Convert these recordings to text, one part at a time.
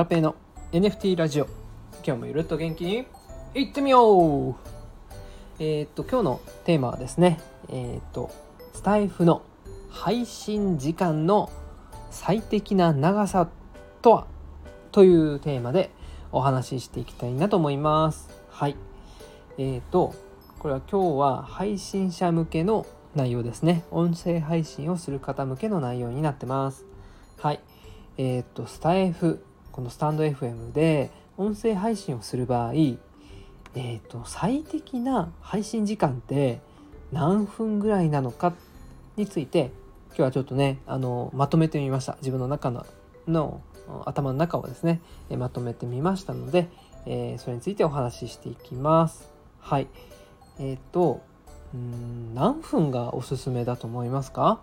ラペの NFT ラジオ。今日もゆるっと元気にいってみよう。えー、っと今日のテーマはですねえー、っとスタイフの配信時間の最適な長さとは？というテーマでお話ししていきたいなと思います。はい。えー、っとこれは今日は配信者向けの内容ですね。音声配信をする方向けの内容になってます。はい。えっ、とスタイフこのスタンド FM で音声配信をする場合えっ、と最適な配信時間って何分ぐらいなのかについて今日はちょっとねあのまとめてみました。自分の中のの頭の中をですねまとめてみましたので、えー、それについてお話ししていきます。はい。えっ、とうん何分がおすすめだと思いますか？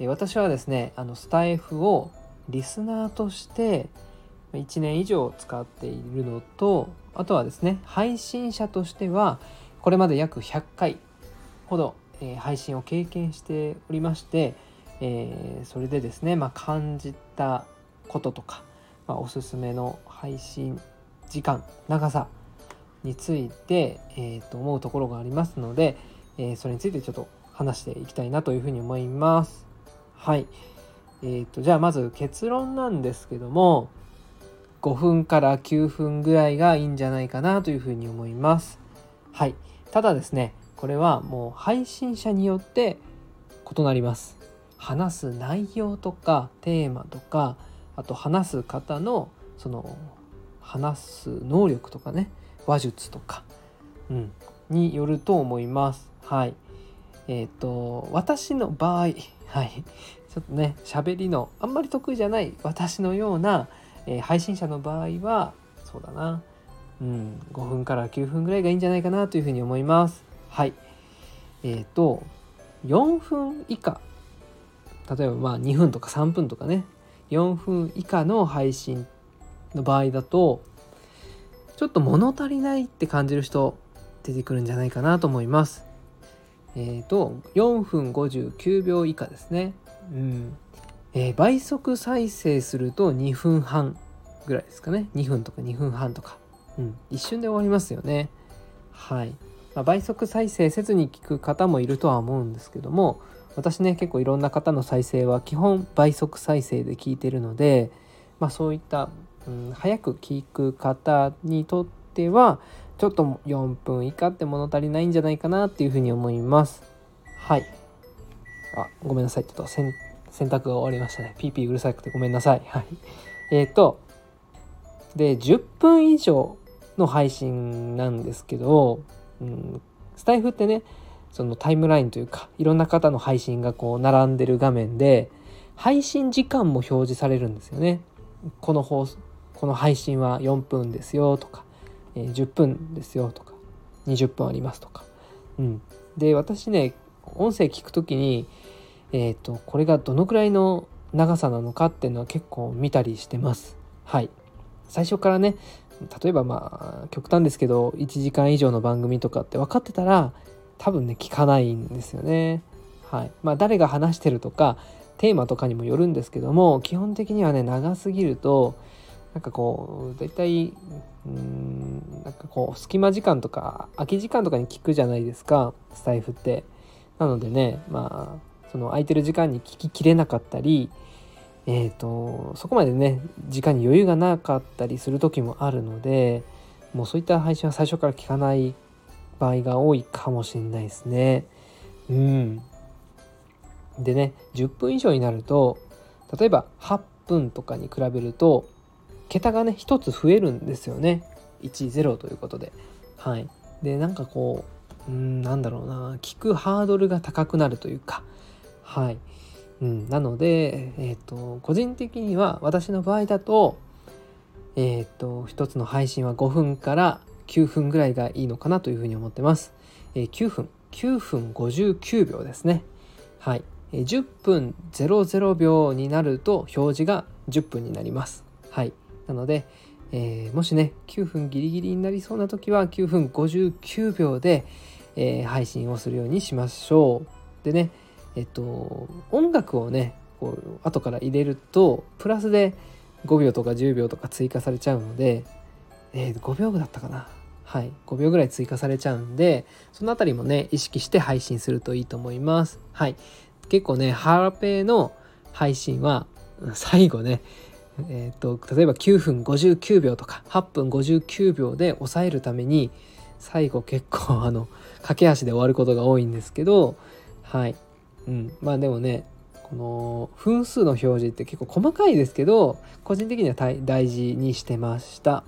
私はですねあのスタイフをリスナーとして1年以上使っているのとあとはですね配信者としてはこれまで約100回ほど、えー、配信を経験しておりまして、えー、それでですね、まあ、感じたこととか、まあ、おすすめの配信時間長さについて、えー、と思うところがありますので、えー、それについてちょっと話していきたいなというふうに思います。はい。えーと、じゃあまず結論なんですけども5分から9分ぐらいがいいんじゃないかなというふうに思います。はい。ただですね、これはもう配信者によって異なります。話す内容とかテーマとかあと話す方のその話す能力とかね話術とか、うん、によると思います。はい。えっ、ー、と私の場合、はい、ちょっとね喋りのあんまり得意じゃない私のような、えー、配信者の場合はそうだな。うん5分から9分ぐらいがいいんじゃないかなというふうに思います。はい。えっ、ー、と4分以下。例えばまあ2分とか3分とかね。4分以下の配信の場合だとちょっと物足りないって感じる人出てくるんじゃないかなと思います。え、ー、と4分59秒以下ですね。うん。えー、倍速再生すると2分半ぐらいですかね。2分とか2分半とか、うん、一瞬で終わりますよね。はい、まあ、倍速再生せずに聞く方もいるとは思うんですけども私ね結構いろんな方の再生は基本倍速再生で聞いてるので、まあ、そういった、うん、早く聞く方にとってはちょっと4分以下って物足りないんじゃないかなっていうふうに思いますはいあ、ごめんなさい。ちょっと洗濯が終わりましたね。ピーピーうるさくてごめんなさい。はい。えっ、ー、と、で、10分以上の配信なんですけど、うん、スタイフってね、そのタイムラインというか、いろんな方の配信がこう並んでる画面で、配信時間も表示されるんですよね。この放送、この配信は4分ですよとか、えー、10分ですよとか、20分ありますとか。うん。で、私ね、音声聞くときに、えっ、ー、と、これがどのくらいの長さなのかっていうのは結構見たりしてます。はい。最初からね、例えばまあ、極端ですけど、1時間以上の番組とかって分かってたら、多分ね、聞かないんですよね。はい。まあ、誰が話してるとか、テーマとかにもよるんですけども、基本的にはね、長すぎると、なんかこう、大体、うん、なんかこう、隙間時間とか、空き時間とかに聞くじゃないですか、スタイフって。なのでねまあその空いてる時間に聞ききれなかったりえーと、そこまでね時間に余裕がなかったりする時もあるのでもうそういった配信は最初から聞かない場合が多いかもしれないですね。うん、でね10分以上になると例えば8分とかに比べると桁がね1つ増えるんですよね。10ということで。はい、でなんかこううんなんだろうな。聞くハードルが高くなるというか。はい、うん、なので、えーと、個人的には私の場合だとえっ、ー、と一つの配信は5分から9分ぐらいがいいのかなというふうに思ってます、えー、9分。9分59秒ですね。はい、10分00秒になると表示が10分になります。はい。なので、えー、もしね9分ギリギリになりそうな時は9分59秒で、えー、配信をするようにしましょう。でね、えっと、音楽をね、こう後から入れると、プラスで5秒とか10秒とか追加されちゃうので、えー、5秒だったかな。はい5秒ぐらい追加されちゃうんでその辺りもね意識して配信するといいと思います。はい。結構ねハラペの配信は最後ねえーと、例えば9分59秒とか8分59秒で抑えるために最後結構あの駆け足で終わることが多いんですけどはい。うん。まあでもねこの分数の表示って結構細かいですけど個人的には大事にしてました。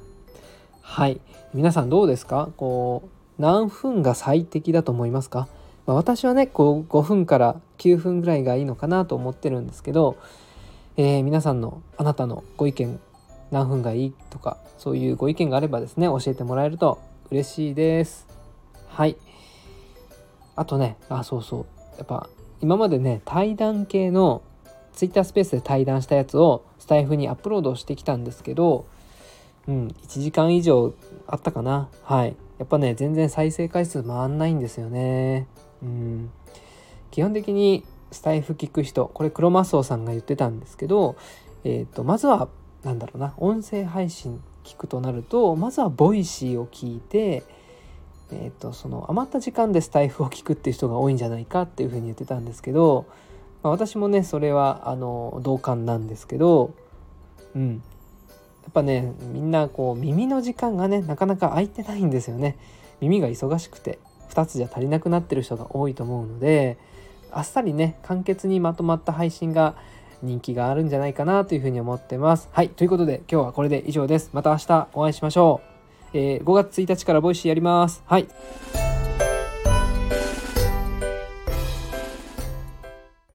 はい。皆さんどうですか？こう何分が最適だと思いますか、まあ、私はねこう5分から9分ぐらいがいいのかなと思ってるんですけどえー、皆さんのあなたのご意見何分がいいとかそういうご意見があればですね教えてもらえると嬉しいです。はい。あとねあそうそう。やっぱ今までね対談系の Twitter スペースで対談したやつをスタイフにアップロードしてきたんですけどうん1時間以上あったかな。はい。やっぱね全然再生回数回んないんですよね。うん。基本的にスタイフ聞く人これクロマスオさんが言ってたんですけど、えーと、まずは何だろうな音声配信聞くとなるとまずは Voicy を聞いて、えーと、その余った時間でスタエフを聞くっていう人が多いんじゃないかっていうふうに言ってたんですけど、まあ、私もねそれはあの同感なんですけどうん。やっぱねみんなこう耳の時間がねなかなか空いてないんですよね。耳が忙しくて2つじゃ足りなくなってる人が多いと思うのであっさりね簡潔にまとまった配信が人気があるんじゃないかなというふうに思ってます。はいということで今日はこれで以上です。また明日お会いしましょう。えー、5月1日からボイシーやります。はい。